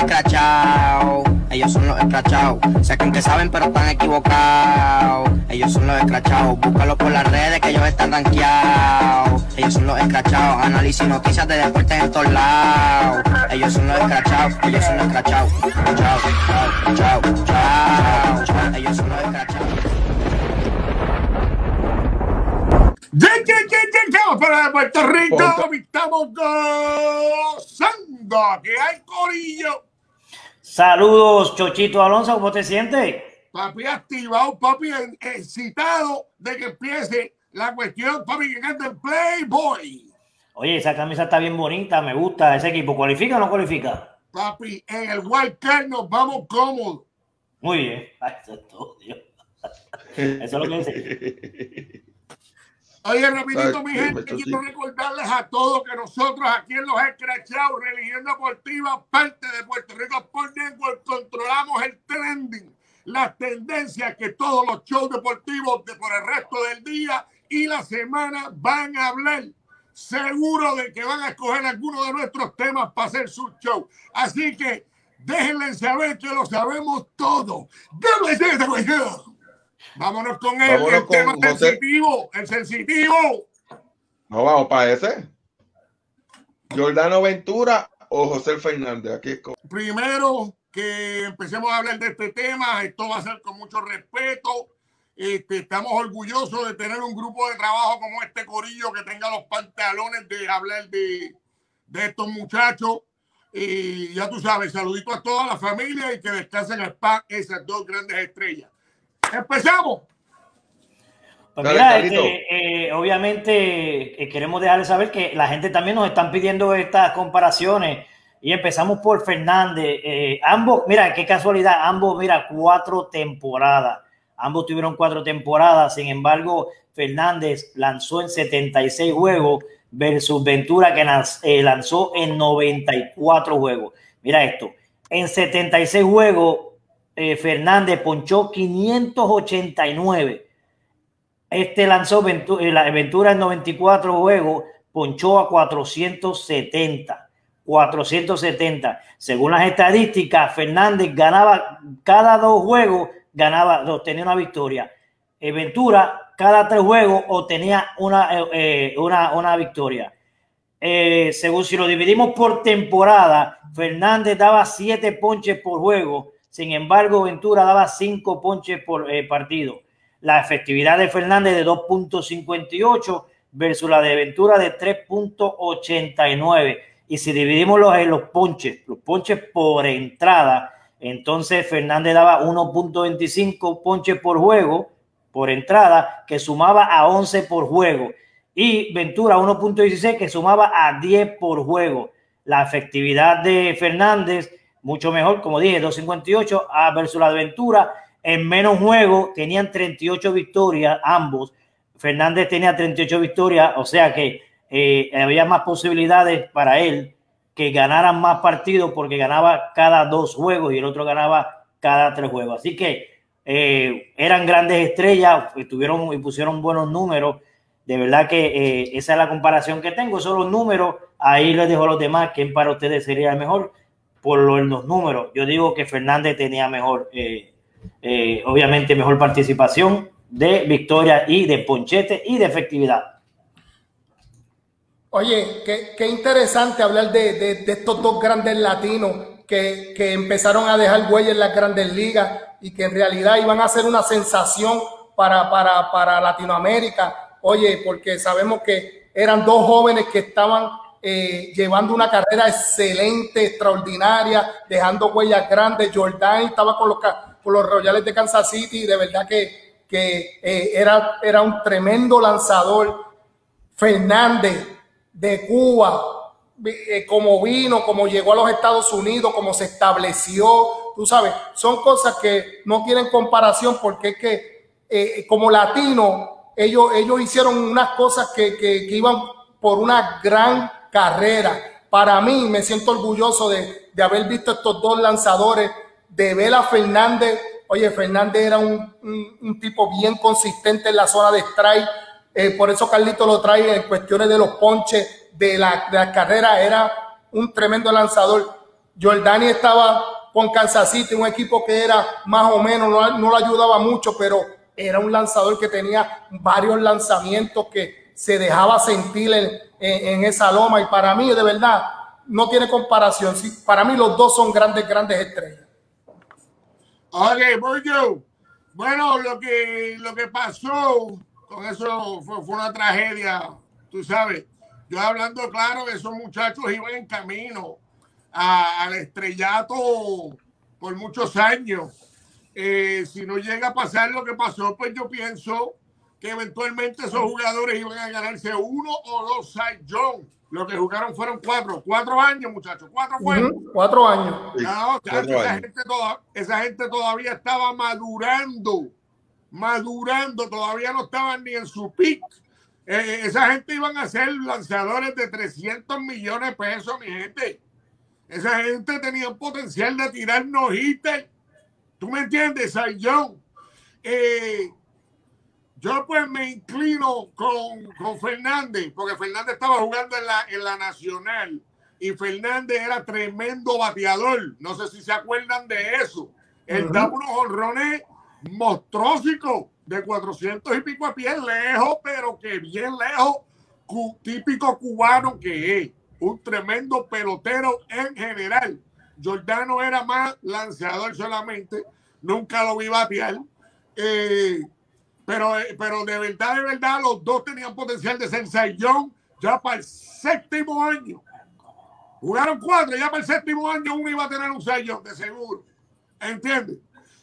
escrachados. Ellos son los escrachados. Sé que saben, pero están equivocados. Ellos son los escrachados. Búscalo por las redes que ellos están rankeados. Ellos son los escrachados. Análisis noticias de deportes en todos lados. Ellos son los escrachados. Ellos son los escrachados. Chao, chao, chao, chao, chao. Ellos son los escrachados. para de Puerto Rico, estamos gozando. que hay corillo? Saludos, Chochito Alonso, ¿cómo te sientes? Papi activado, papi excitado de que empiece la cuestión, papi, que canta el Playboy. Oye, esa camisa está bien bonita, me gusta. ¿Ese equipo cualifica o no cualifica? Papi, en el Wild Card nos vamos cómodos. Muy bien. eso es todo, Dios. Eso es lo que dice. Oye, rapidito, mi gente, quiero recordarles a todos que nosotros aquí en los Escrachados, Religión Deportiva, parte de Puerto Rico por Network, controlamos el trending, las tendencias que todos los shows deportivos de por el resto del día y la semana van a hablar. Seguro de que van a escoger algunos de nuestros temas para hacer su show. Así que déjenle saber que lo sabemos todo. ¡Déjenle cuestión! Vámonos con el, tema sensitivo, el sensitivo. No vamos para ese. Jordano Ventura o José Fernández. Aquí es Primero que empecemos a hablar de este tema, esto va a ser con mucho respeto. Este, estamos orgullosos de tener un grupo de trabajo como este Corillo que tenga los pantalones de hablar de, de estos muchachos. Y ya tú sabes, saludito a toda la familia y que descansen en paz esas dos grandes estrellas. Empezamos. Pues mira, este, eh, obviamente eh, queremos dejarles saber que la gente también nos están pidiendo estas comparaciones y empezamos por Fernández. Eh, ambos, mira, qué casualidad, ambos, mira, cuatro temporadas. Ambos tuvieron cuatro temporadas, sin embargo, Fernández lanzó en 76 juegos versus Ventura que lanzó en 94 juegos. Mira esto, en 76 juegos eh, Fernández ponchó 589. Este lanzó Ventura, la Ventura en 94 juegos, ponchó a 470. 470. Según las estadísticas, Fernández ganaba cada dos juegos, ganaba, tenía una victoria. Eh, Ventura, cada tres juegos, obtenía una, eh, una, una victoria. según si lo dividimos por temporada, Fernández daba siete ponches por juego, sin embargo, Ventura daba cinco ponches por eh, partido. La efectividad de Fernández de 2.58 versus la de Ventura de 3.89. Y si dividimos los, eh, los ponches, los ponches por entrada, entonces Fernández daba 1.25 ponches por juego, por entrada, que sumaba a 11 por juego. Y Ventura 1.16 que sumaba a 10 por juego. La efectividad de Fernández mucho mejor, como dije, 258 a versus la aventura. En menos juego tenían 38 victorias ambos. Fernández tenía 38 victorias, o sea que eh, había más posibilidades para él que ganaran más partidos porque ganaba cada dos juegos y el otro ganaba cada tres juegos. Así que eh, eran grandes estrellas, tuvieron y pusieron buenos números. De verdad que eh, esa es la comparación que tengo. Son los números. Ahí les dejo a los demás. ¿Quién para ustedes sería el mejor? Por los números. Yo digo que Fernández tenía mejor, eh, eh, obviamente, mejor participación de victoria y de ponchete y de efectividad. Oye, qué, interesante hablar de, estos dos grandes latinos que, empezaron a dejar huella en las grandes ligas y que en realidad iban a ser una sensación para, para, para Latinoamérica. Oye, porque sabemos que eran dos jóvenes que estaban eh, llevando una carrera excelente, extraordinaria, dejando huellas grandes. Jordan estaba con los, con Royales de Kansas City, de verdad que, que eh, era, era un tremendo lanzador. Fernández de Cuba, eh, como vino, como llegó a los Estados Unidos, como se estableció, tú sabes, son cosas que no tienen comparación porque es que como latino, ellos, ellos hicieron unas cosas que, que iban por una gran carrera. Para mí, me siento orgulloso de, haber visto estos dos lanzadores, de Vela Fernández. Oye, Fernández era un, tipo bien consistente en la zona de strike. Eh, por eso Carlito lo trae en cuestiones de los ponches, de la, de la carrera. Era un tremendo lanzador. Jordani estaba con Kansas City, un equipo que era más o menos, no, no lo ayudaba mucho, pero era un lanzador que tenía varios lanzamientos que se dejaba sentir en, en, esa loma y para mí de verdad no tiene comparación. Para mí los dos son grandes, grandes estrellas. Ok. Bueno, lo que, lo que pasó con eso fue, fue una tragedia, tú sabes. Yo hablando claro esos muchachos iban en camino al estrellato por muchos años. Eh, si no llega a pasar lo que pasó, pues yo pienso que eventualmente esos jugadores iban a ganarse uno o dos Cy Young. Lo que jugaron fueron cuatro, cuatro años, muchachos, cuatro fueron. Cuatro años. esa, Gente todavía estaba madurando, madurando, todavía no estaban ni en su pick. Eh, eh, esa gente iban a ser lanzadores de 300 millones de pesos, mi gente. Esa gente tenía potencial de tirar hitter. ¿Tú me entiendes, Sayón? Eh, yo pues me inclino con, con, Fernández, porque Fernández estaba jugando en la, en la Nacional y Fernández era tremendo bateador. No sé si se acuerdan de eso. Él daba unos honrones monstruosicos de 400 y pico a pie lejos, pero que bien lejos, típico cubano que es un tremendo pelotero en general. Jordano era más lanzador solamente, nunca lo vi batear. Eh, pero, eh, pero de verdad, de verdad, los dos tenían potencial de ser sayón ya para el séptimo año. Jugaron cuatro, ya para el séptimo año uno iba a tener un sayón, de seguro. ¿Entiendes?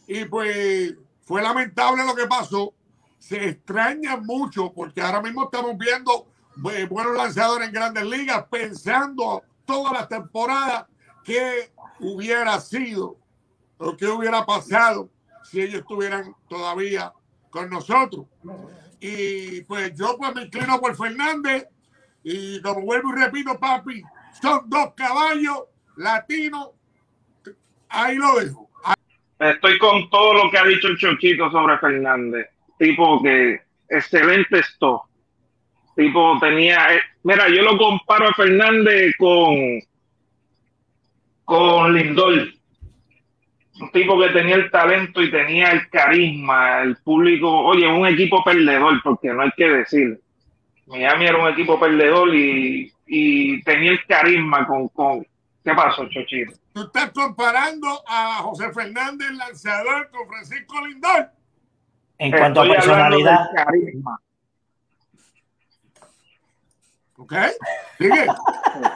Y pues fue lamentable lo que pasó. Se extraña mucho porque ahora mismo estamos viendo buenos lanzadores en grandes ligas, pensando toda la temporada qué hubiera sido o qué hubiera pasado si ellos estuvieran todavía con nosotros. Y pues yo pues me inclino por Fernández y como vuelvo y repito, papi, son dos caballos latinos. Ahí lo dejo. Estoy con todo lo que ha dicho el Chochito sobre Fernández. Tipo que excelente esto Tipo, tenía. Eh, mira, yo lo comparo a Fernández con. con Lindor. Un tipo que tenía el talento y tenía el carisma, el público. Oye, un equipo perdedor, porque no hay que decir. Miami era un equipo perdedor y, y tenía el carisma con, con. ¿Qué pasó, Chochito? Tú estás comparando a José Fernández, lanzador, con Francisco Lindor. En cuanto a personalidad. Carisma. ¿Ok? Sigue.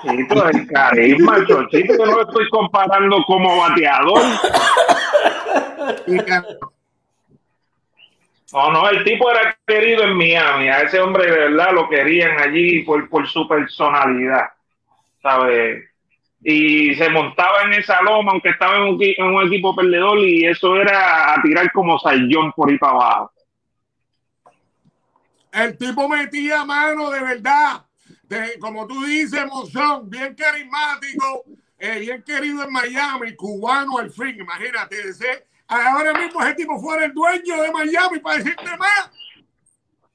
Chochito, el carisma, Chochito, que no lo estoy comparando como bateador. No, no, el tipo era querido en Miami. A ese hombre de verdad lo querían allí por, por su personalidad, ¿sabes? Y se montaba en esa loma, aunque estaba en un, en un equipo perdedor, y eso era a tirar como sayón por ahí para abajo. El tipo metía mano de verdad como tú dices, Monzón, bien carismático, eh, bien querido en Miami, cubano al fin, imagínate, ese, ahora mismo ese tipo fuera el dueño de Miami para decirte más,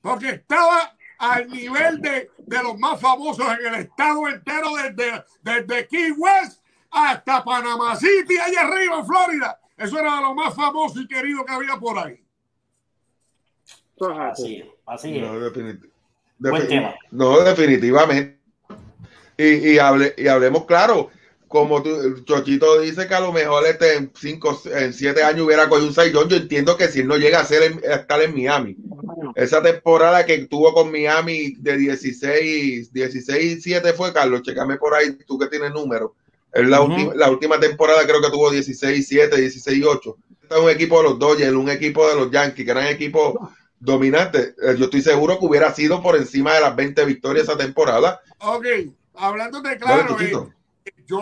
porque estaba al nivel de, de los más famosos en el estado entero, desde, desde Key West hasta Panama City, allá arriba en Florida. Eso era de lo más famoso y querido que había por ahí. Así es, así es. No, definitivamente. Y, y, hable, y hablemos claro, como tú, Chochito dice que a lo mejor este en cinco, en siete años hubiera cogido un Saiyón, yo entiendo que si él no llega a, ser estar en Miami, esa temporada que tuvo con Miami de 16, 16 y 7 fue, Carlos, checame por ahí, tú que tienes número. La, última, la última temporada creo que tuvo 16 7, 16 8. Este es un equipo de los Dodgers, un equipo de los Yankees, que eran equipos dominante. Eh, yo estoy seguro que hubiera sido por encima de las 20 victorias esa temporada. Ok, hablando de claro, eh, yo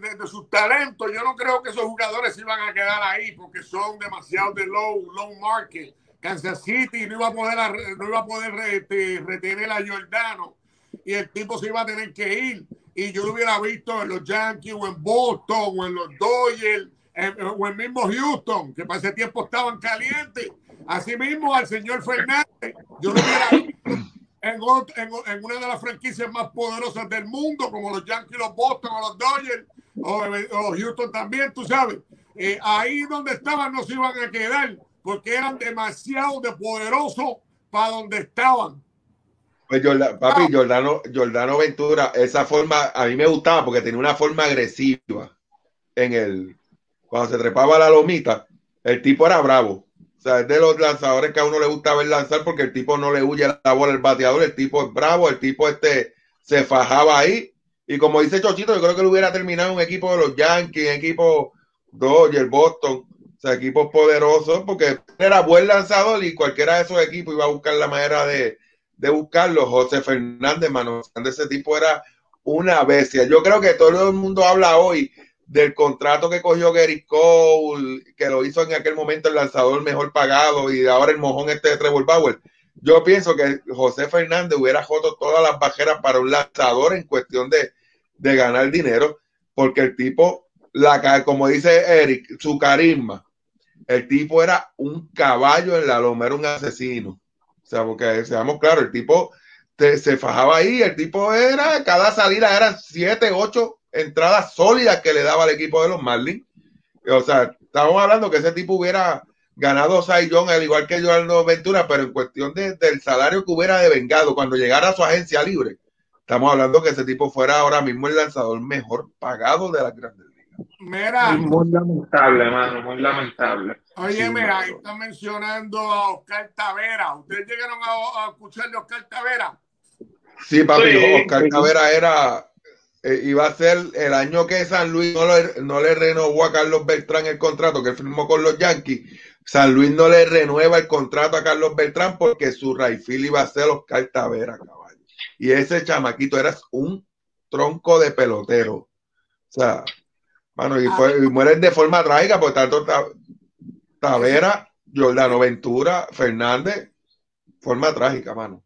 de, sus talentos, yo no creo que esos jugadores iban a quedar ahí porque son demasiado de low, low market. Kansas City no iba a poder, no iba a poder este, retener a Jordano y el tipo se iba a tener que ir. Y yo lo hubiera visto en los Yankees o en Boston o en los Dodgers o en mismo Houston, que para ese tiempo estaban calientes Asimismo, al señor Fernández, yo lo hubiera visto en, una de las franquicias más poderosas del mundo, como los Yankees, los Boston o los Dodgers, o, Houston también, tú sabes. Eh, ahí donde estaban no se iban a quedar porque eran demasiado de poderosos para donde estaban. Pues papi, ah. Jordano, Jordano Ventura, esa forma a mí me gustaba porque tenía una forma agresiva en el cuando se trepaba la lomita, el tipo era bravo. O sea, de los lanzadores que a uno le gusta ver lanzar porque el tipo no le huye la bola al bateador, el tipo es bravo, el tipo este se fajaba ahí. Y como dice Chochito, yo creo que lo hubiera terminado un equipo de los Yankees, equipo Dodgers, Boston, o sea, equipos poderosos, porque era buen lanzador y cualquiera de esos equipos iba a buscar la manera de, de buscarlo. José Fernández, mano, ese tipo era una bestia. Yo creo que todo el mundo habla hoy del contrato que cogió Gary Cole, que lo hizo en aquel momento el lanzador mejor pagado y ahora el mojón este de Trevor Bauer. Yo pienso que José Fernández hubiera roto todas las bajeras para un lanzador en cuestión de, ganar dinero, porque el tipo, la, como dice Eric, su carisma, el tipo era un caballo en la loma, era un asesino. O sea, porque seamos claros, el tipo se fajaba ahí, el tipo era, cada salida eran siete, ocho entradas sólidas que le daba al equipo de los Marlins. O sea, estamos hablando que ese tipo hubiera ganado Cy Young al igual que Joan Ventura, pero en cuestión de, del salario que hubiera devengado cuando llegara a su agencia libre, estamos hablando que ese tipo fuera ahora mismo el lanzador mejor pagado de la grandes ligas. Mira, muy lamentable, hermano, muy lamentable. Oye, mira, ahí está mencionando a Oscar Tavera. ¿Ustedes llegaron a, escuchar de Oscar Tavera? Sí, papi, Oscar Tavera era eh, iba a ser el año que San Luis no le, no le renovó a Carlos Beltrán el contrato que firmó con los Yankees. San Luis no le renueva el contrato a Carlos Beltrán porque su Rayfield iba a ser Oscar Tavera, caballo. Y ese chamaquito era un tronco de pelotero. O sea, mano, y, fue, y mueren de forma trágica, por tanto, Tavera, Jordano Ventura, Fernández, forma trágica, mano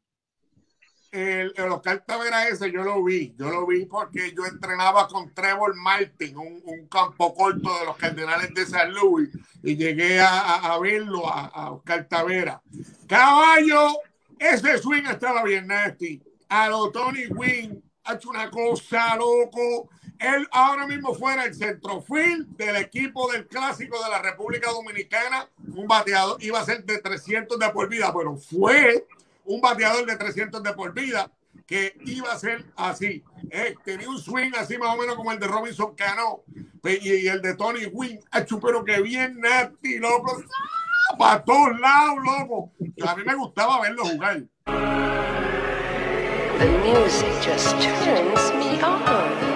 el, el Oscar Tavera ese yo lo vi, yo lo vi porque yo entrenaba con Trevor Martin, un, campo corto de los Cardenales de San Luis, y llegué a, verlo a, Oscar Tavera. Caballo, ese swing estaba bien nasty. A lo Tony Wynn ha hecho una cosa loco. Él ahora mismo fuera el centrofield del equipo del clásico de la República Dominicana, un bateador, iba a ser de 300 de por vida, pero fue un bateador de 300 de por vida que iba a ser así. Eh, tenía un swing así más o menos como el de Robinson Cano y, el de Tony Wynn. pero que bien nasty, loco. Para todos lados, loco. A mí me gustaba verlo jugar. The music just turns me on.